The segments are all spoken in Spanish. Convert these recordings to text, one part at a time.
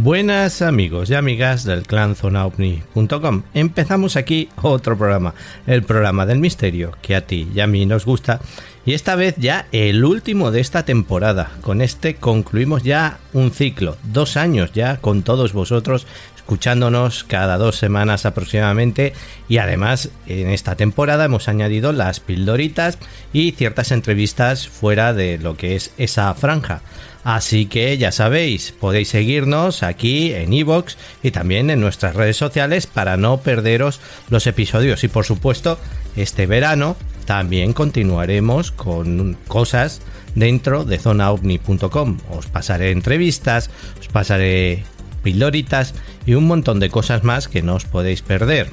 Buenas amigos y amigas del clan zonaopni.com. Empezamos aquí otro programa, el programa del misterio, que a ti y a mí nos gusta. Y esta vez ya el último de esta temporada. Con este concluimos ya un ciclo, dos años ya con todos vosotros escuchándonos cada dos semanas aproximadamente y además en esta temporada hemos añadido las pildoritas y ciertas entrevistas fuera de lo que es esa franja. Así que ya sabéis, podéis seguirnos aquí en iVoox y también en nuestras redes sociales para no perderos los episodios. Y por supuesto, este verano también continuaremos con cosas dentro de zonaovni.com. Os pasaré entrevistas, os pasaré pildoritas y un montón de cosas más que no os podéis perder.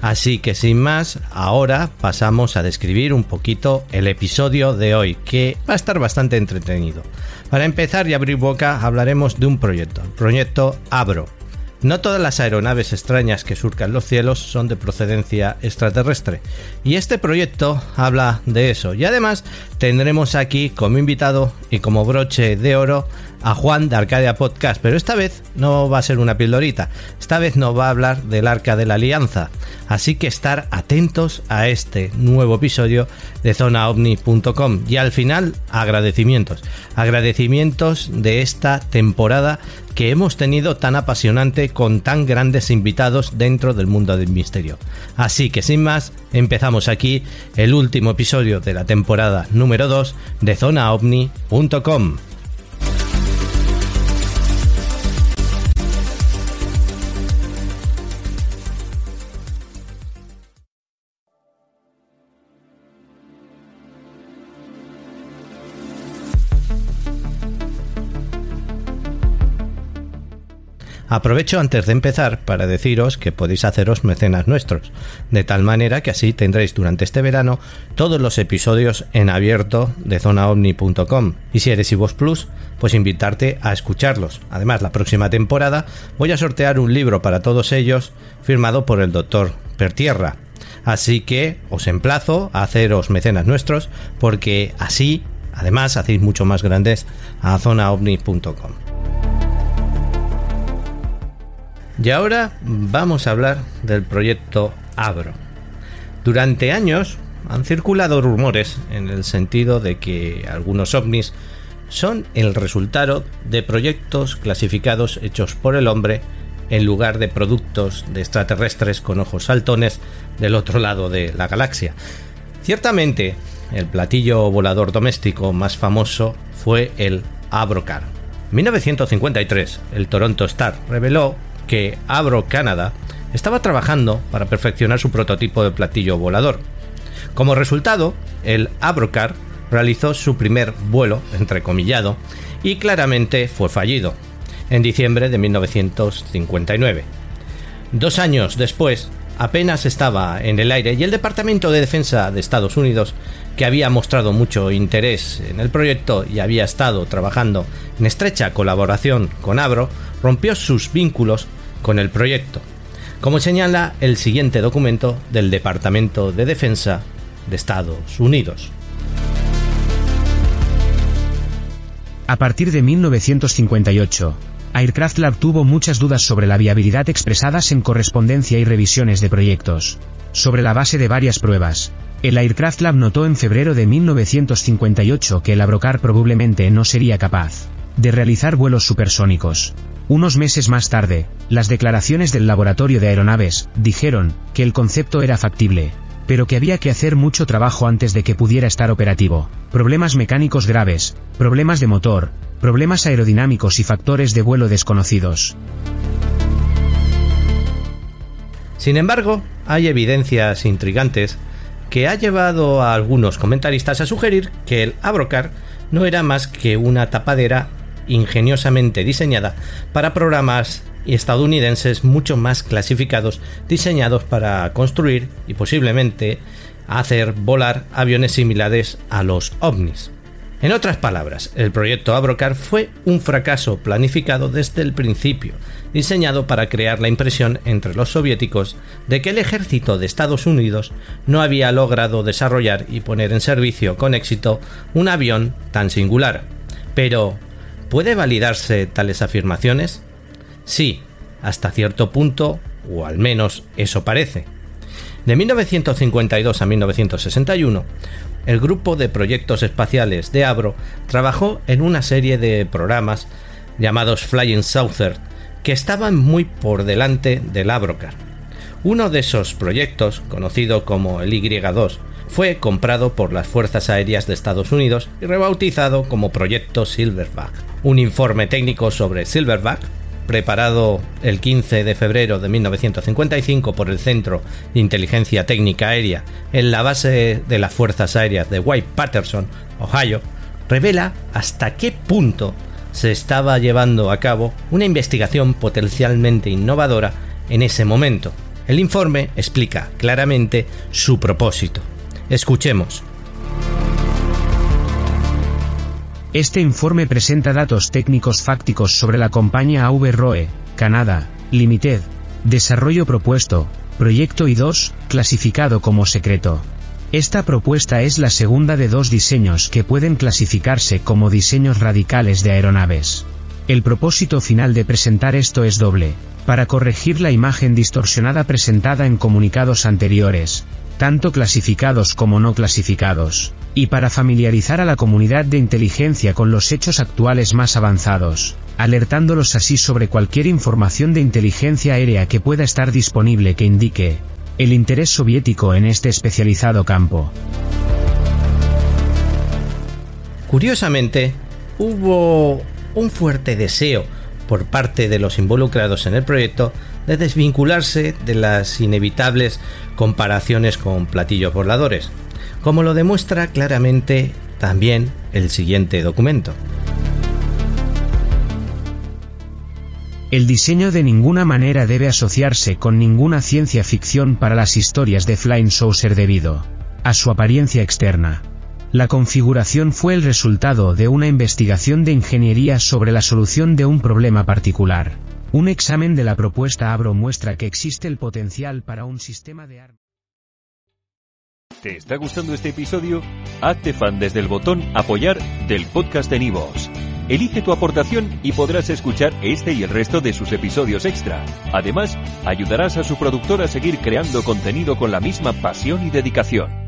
Así que sin más, ahora pasamos a describir un poquito el episodio de hoy, que va a estar bastante entretenido. Para empezar y abrir boca, hablaremos de un proyecto, el proyecto Abro. No todas las aeronaves extrañas que surcan los cielos son de procedencia extraterrestre, y este proyecto habla de eso. Y además tendremos aquí como invitado y como broche de oro a Juan de Arcadia Podcast, pero esta vez no va a ser una pildorita, esta vez nos va a hablar del Arca de la Alianza, así que estar atentos a este nuevo episodio de zonaovni.com y al final agradecimientos, agradecimientos de esta temporada que hemos tenido tan apasionante con tan grandes invitados dentro del mundo del misterio. Así que sin más, empezamos aquí el último episodio de la temporada número 2 de zonaovni.com. Aprovecho antes de empezar para deciros que podéis haceros mecenas nuestros, de tal manera que así tendréis durante este verano todos los episodios en abierto de zonaomni.com. Y si eres Ivos Plus, pues invitarte a escucharlos. Además, la próxima temporada voy a sortear un libro para todos ellos firmado por el doctor Pertierra. Así que os emplazo a haceros mecenas nuestros porque así, además, hacéis mucho más grandes a zonaomni.com. Y ahora vamos a hablar del proyecto Abro. Durante años han circulado rumores en el sentido de que algunos ovnis son el resultado de proyectos clasificados hechos por el hombre en lugar de productos de extraterrestres con ojos saltones del otro lado de la galaxia. Ciertamente, el platillo volador doméstico más famoso fue el Abrocar. En 1953, el Toronto Star reveló que Abro Canada estaba trabajando para perfeccionar su prototipo de platillo volador. Como resultado, el Abrocar realizó su primer vuelo, entrecomillado, y claramente fue fallido, en diciembre de 1959. Dos años después, apenas estaba en el aire y el Departamento de Defensa de Estados Unidos, que había mostrado mucho interés en el proyecto y había estado trabajando en estrecha colaboración con Abro, rompió sus vínculos con el proyecto, como señala el siguiente documento del Departamento de Defensa de Estados Unidos. A partir de 1958, Aircraft Lab tuvo muchas dudas sobre la viabilidad expresadas en correspondencia y revisiones de proyectos. Sobre la base de varias pruebas, el Aircraft Lab notó en febrero de 1958 que el Abrocar probablemente no sería capaz de realizar vuelos supersónicos. Unos meses más tarde, las declaraciones del laboratorio de aeronaves dijeron que el concepto era factible. pero que había que hacer mucho trabajo antes de que pudiera estar operativo. Problemas mecánicos graves, problemas de motor, problemas aerodinámicos y factores de vuelo desconocidos. Sin embargo, hay evidencias intrigantes que ha llevado a algunos comentaristas a sugerir que el Abrocar no era más que una tapadera ingeniosamente diseñada para programas estadounidenses mucho más clasificados diseñados para construir y posiblemente hacer volar aviones similares a los ovnis. En otras palabras, el proyecto Abrocar fue un fracaso planificado desde el principio, diseñado para crear la impresión entre los soviéticos de que el ejército de Estados Unidos no había logrado desarrollar y poner en servicio con éxito un avión tan singular. Pero, ¿puede validarse tales afirmaciones? Sí, hasta cierto punto, o al menos eso parece. De 1952 a 1961, el grupo de proyectos espaciales de Abro trabajó en una serie de programas llamados Flying Saucer que estaban muy por delante del Abrocar. Uno de esos proyectos, conocido como el Y-2, fue comprado por las Fuerzas Aéreas de Estados Unidos y rebautizado como Proyecto Silverback. Un informe técnico sobre Silverback preparado el 15 de febrero de 1955 por el Centro de Inteligencia Técnica Aérea en la base de las Fuerzas Aéreas de White Patterson, Ohio, revela hasta qué punto se estaba llevando a cabo una investigación potencialmente innovadora en ese momento. El informe explica claramente su propósito. Escuchemos. Este informe presenta datos técnicos fácticos sobre la compañía AV Canadá, Limited, desarrollo propuesto, proyecto I2, clasificado como secreto. Esta propuesta es la segunda de dos diseños que pueden clasificarse como diseños radicales de aeronaves. El propósito final de presentar esto es doble, para corregir la imagen distorsionada presentada en comunicados anteriores, tanto clasificados como no clasificados, y para familiarizar a la comunidad de inteligencia con los hechos actuales más avanzados, alertándolos así sobre cualquier información de inteligencia aérea que pueda estar disponible que indique el interés soviético en este especializado campo. Curiosamente, hubo un fuerte deseo por parte de los involucrados en el proyecto de desvincularse de las inevitables comparaciones con platillos voladores, como lo demuestra claramente también el siguiente documento. El diseño de ninguna manera debe asociarse con ninguna ciencia ficción para las historias de Flying Saucer debido a su apariencia externa. La configuración fue el resultado de una investigación de ingeniería sobre la solución de un problema particular. Un examen de la propuesta Abro muestra que existe el potencial para un sistema de armas. ¿Te está gustando este episodio? Hazte fan desde el botón Apoyar del podcast de Nivos. Elige tu aportación y podrás escuchar este y el resto de sus episodios extra. Además, ayudarás a su productor a seguir creando contenido con la misma pasión y dedicación.